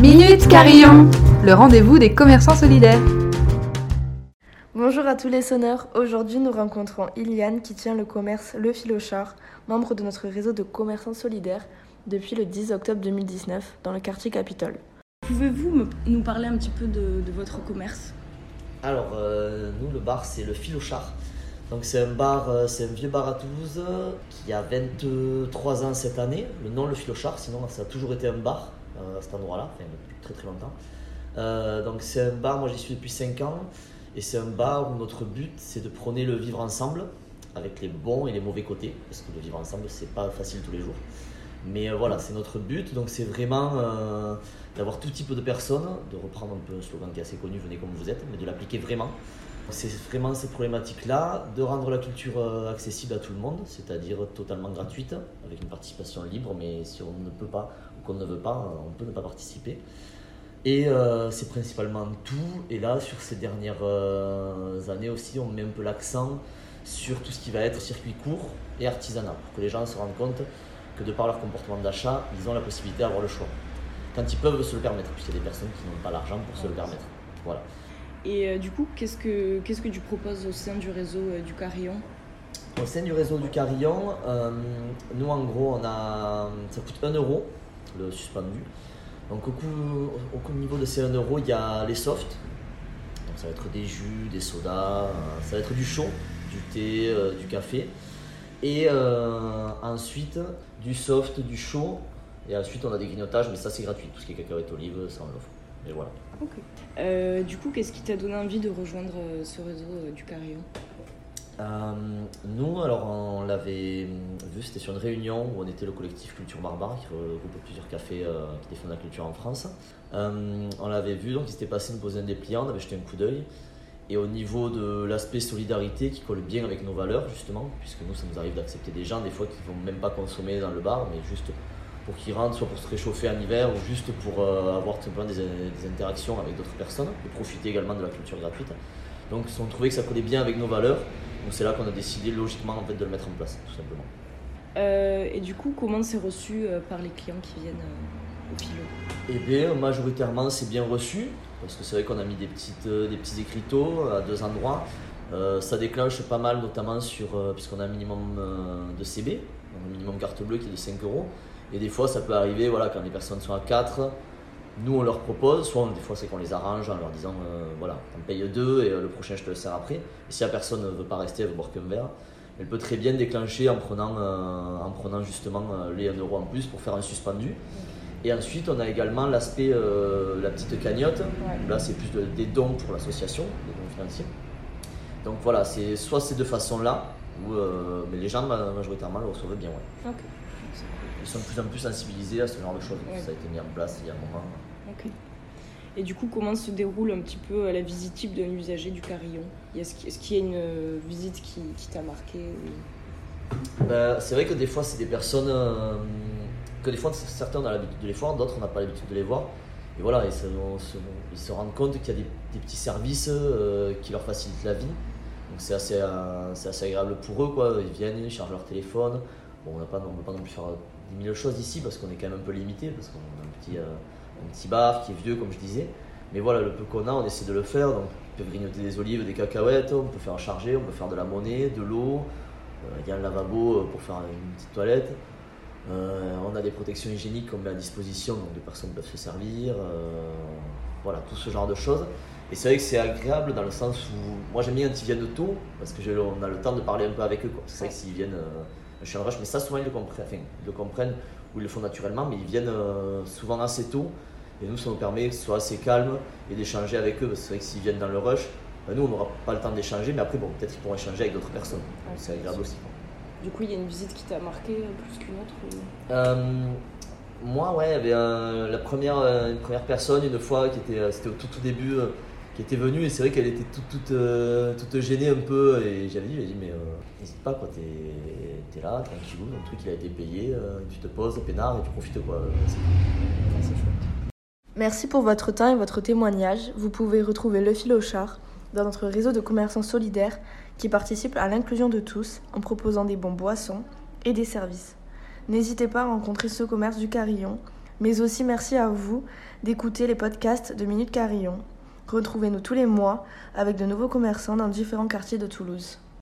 Minute Carillon, le rendez-vous des commerçants solidaires. Bonjour à tous les sonneurs. Aujourd'hui, nous rencontrons Iliane qui tient le commerce Le Philochard, membre de notre réseau de commerçants solidaires depuis le 10 octobre 2019 dans le quartier Capitole. Pouvez-vous nous parler un petit peu de, de votre commerce? Alors, euh, nous, le bar, c'est le Philochard. Donc, c'est un bar, euh, c'est un vieux bar à Toulouse qui a 23 ans cette année. Le nom, le Philochard, sinon, ça a toujours été un bar à cet endroit-là, depuis très très longtemps. Euh, donc, c'est un bar, moi j'y suis depuis 5 ans. Et c'est un bar où notre but, c'est de prôner le vivre ensemble, avec les bons et les mauvais côtés. Parce que le vivre ensemble, c'est pas facile tous les jours. Mais euh, voilà, c'est notre but. Donc, c'est vraiment euh, d'avoir tout type de personnes, de reprendre un peu un slogan qui est assez connu, venez comme vous êtes, mais de l'appliquer vraiment. C'est vraiment cette problématique-là, de rendre la culture euh, accessible à tout le monde, c'est-à-dire totalement gratuite, avec une participation libre, mais si on ne peut pas ou qu'on ne veut pas, on peut ne pas participer. Et c'est principalement tout. Et là, sur ces dernières années aussi, on met un peu l'accent sur tout ce qui va être circuit court et artisanat, pour que les gens se rendent compte que de par leur comportement d'achat, ils ont la possibilité d'avoir le choix. Quand ils peuvent se le permettre, puisqu'il y a des personnes qui n'ont pas l'argent pour se le permettre. Voilà. Et euh, du coup, qu'est-ce que, qu'est-ce que tu proposes au sein du réseau euh, du Carillon? Au sein du réseau du Carillon, euh, nous en gros, on a, ça coûte 1 euro le suspendu. Donc au, coup, au coup- niveau de ces 1 euro, il y a les softs. Donc ça va être des jus, des sodas, ça va être du chaud, du thé, du café. Et euh, ensuite du soft, du chaud. Et ensuite on a des grignotages, mais ça c'est gratuit. Tout ce qui est cacahuètes, olives, ça on l'offre. Et voilà. Euh, Du coup, qu'est-ce qui t'a donné envie de rejoindre euh, ce réseau du Carillon? Euh, nous, alors on l'avait vu, c'était sur une réunion où on était le collectif Culture Barbare qui regroupe plusieurs cafés qui défendent la culture en France. On l'avait vu, donc il s'était passé une poser un dépliant, on avait jeté un coup d'œil. Et au niveau de l'aspect solidarité qui colle bien avec nos valeurs, justement, puisque nous, ça nous arrive d'accepter des gens, des fois, qui ne vont même pas consommer dans le bar, mais juste pour qu'ils rentrent, soit pour se réchauffer en hiver, ou juste pour euh, avoir tout simplement des, interactions avec d'autres personnes, et profiter également de la culture gratuite. Donc, on trouvait que ça collait bien avec nos valeurs. Donc c'est là qu'on a décidé logiquement en fait, de le mettre en place, tout simplement. Euh, Et du coup, comment c'est reçu euh, par les clients qui viennent au Et bien majoritairement c'est bien reçu, parce que c'est vrai qu'on a mis des, petites, euh, des petits écriteaux à deux endroits. Euh, ça déclenche pas mal, notamment sur, euh, puisqu'on a un minimum euh, de CB, donc un minimum carte bleue qui est de 5 euros. Et des fois ça peut arriver, voilà, quand les personnes sont à 4, nous on leur propose, soit on- des fois c'est qu'on les arrange en leur disant voilà, on paye deux et le prochain je te le sers après. Et si la personne ne veut pas rester, elle veut boire qu'un verre, elle peut très bien déclencher en prenant, en prenant justement les 1 euro en plus pour faire un suspendu. Et ensuite on a également l'aspect, euh, la petite cagnotte, là c'est plus de- des dons pour l'association, des dons financiers. Donc voilà, c'est soit ces deux façons-là, où, euh, mais les gens ma- majoritairement le reçoivent bien. Ouais. Ils sont de plus en plus sensibilisés à ce genre de choses. Ouais. Ça a été mis en place il y a un moment. Et du coup, comment se déroule un petit peu euh, la visite type d'un usager du Carillon? Est-ce qu'il y a une visite qui, qui t'a marqué ou- Ben, c'est vrai que des fois, c'est des personnes euh, que des fois, certains on a l'habitude de les voir, d'autres on n'a pas l'habitude de les voir. Et voilà, ils se, rendent compte qu'il y a des, petits services euh, qui leur facilitent la vie. Donc c'est assez, euh, assez agréable pour eux. Quoi. Ils viennent, ils chargent leur téléphone. Bon, on ne peut pas non plus faire 10 000 choses ici parce qu'on est quand même un peu limité, parce qu'on a un petit, euh, un petit bar qui est vieux, comme je disais. Mais voilà, le peu qu'on a, on essaie de le faire. Donc, on peut grignoter des olives, des cacahuètes, on peut faire charger, on peut faire de la monnaie, de l'eau. Il y a un lavabo pour faire une petite toilette. Euh, on a des protections hygiéniques qu'on met à disposition, donc des personnes peuvent se servir. euh, voilà, tout ce genre de choses. Et c'est vrai que c'est agréable dans le sens où moi j'aime bien quand ils viennent tôt, parce que j'ai le- on a le temps de parler un peu avec eux. C'est vrai que s'ils viennent, euh, je suis en rush, mais ça souvent ils le comprennent, enfin, ils le comprennent ou ils le font naturellement, mais ils viennent euh, souvent assez tôt. Et nous, ça nous permet que ce soit assez calme et d'échanger avec eux. Parce que c'est vrai que s'ils viennent dans le rush, ben, nous on n'aura pas le temps d'échanger, mais après, bon, peut-être qu'ils pourront échanger avec d'autres personnes. C'est agréable aussi. Du coup, il y a une visite qui t'a marqué euh, plus qu'une autre ou- Euh, moi, ouais, il y avait euh, la première, euh, une première personne, une fois, qui était, c'était au tout, tout début, qui était venue, et c'est vrai qu'elle était toute, toute, euh, toute gênée un peu, et j'avais dit, j'avais dit, mais euh, n'hésite pas, quoi, t'es, t'es là, tranquillou, ton truc il a été payé, euh, tu te poses, peinard, et tu profites, quoi. C'est, chouette. Merci pour votre temps et votre témoignage. Vous pouvez retrouver Le Philochard dans notre réseau de commerçants solidaires qui participe à l'inclusion de tous en proposant des bons boissons et des services. N'hésitez pas à rencontrer ce commerce du Carillon Mais aussi merci à vous d'écouter les podcasts de Minute Carillon. Retrouvez-nous tous les mois avec de nouveaux commerçants dans différents quartiers de Toulouse.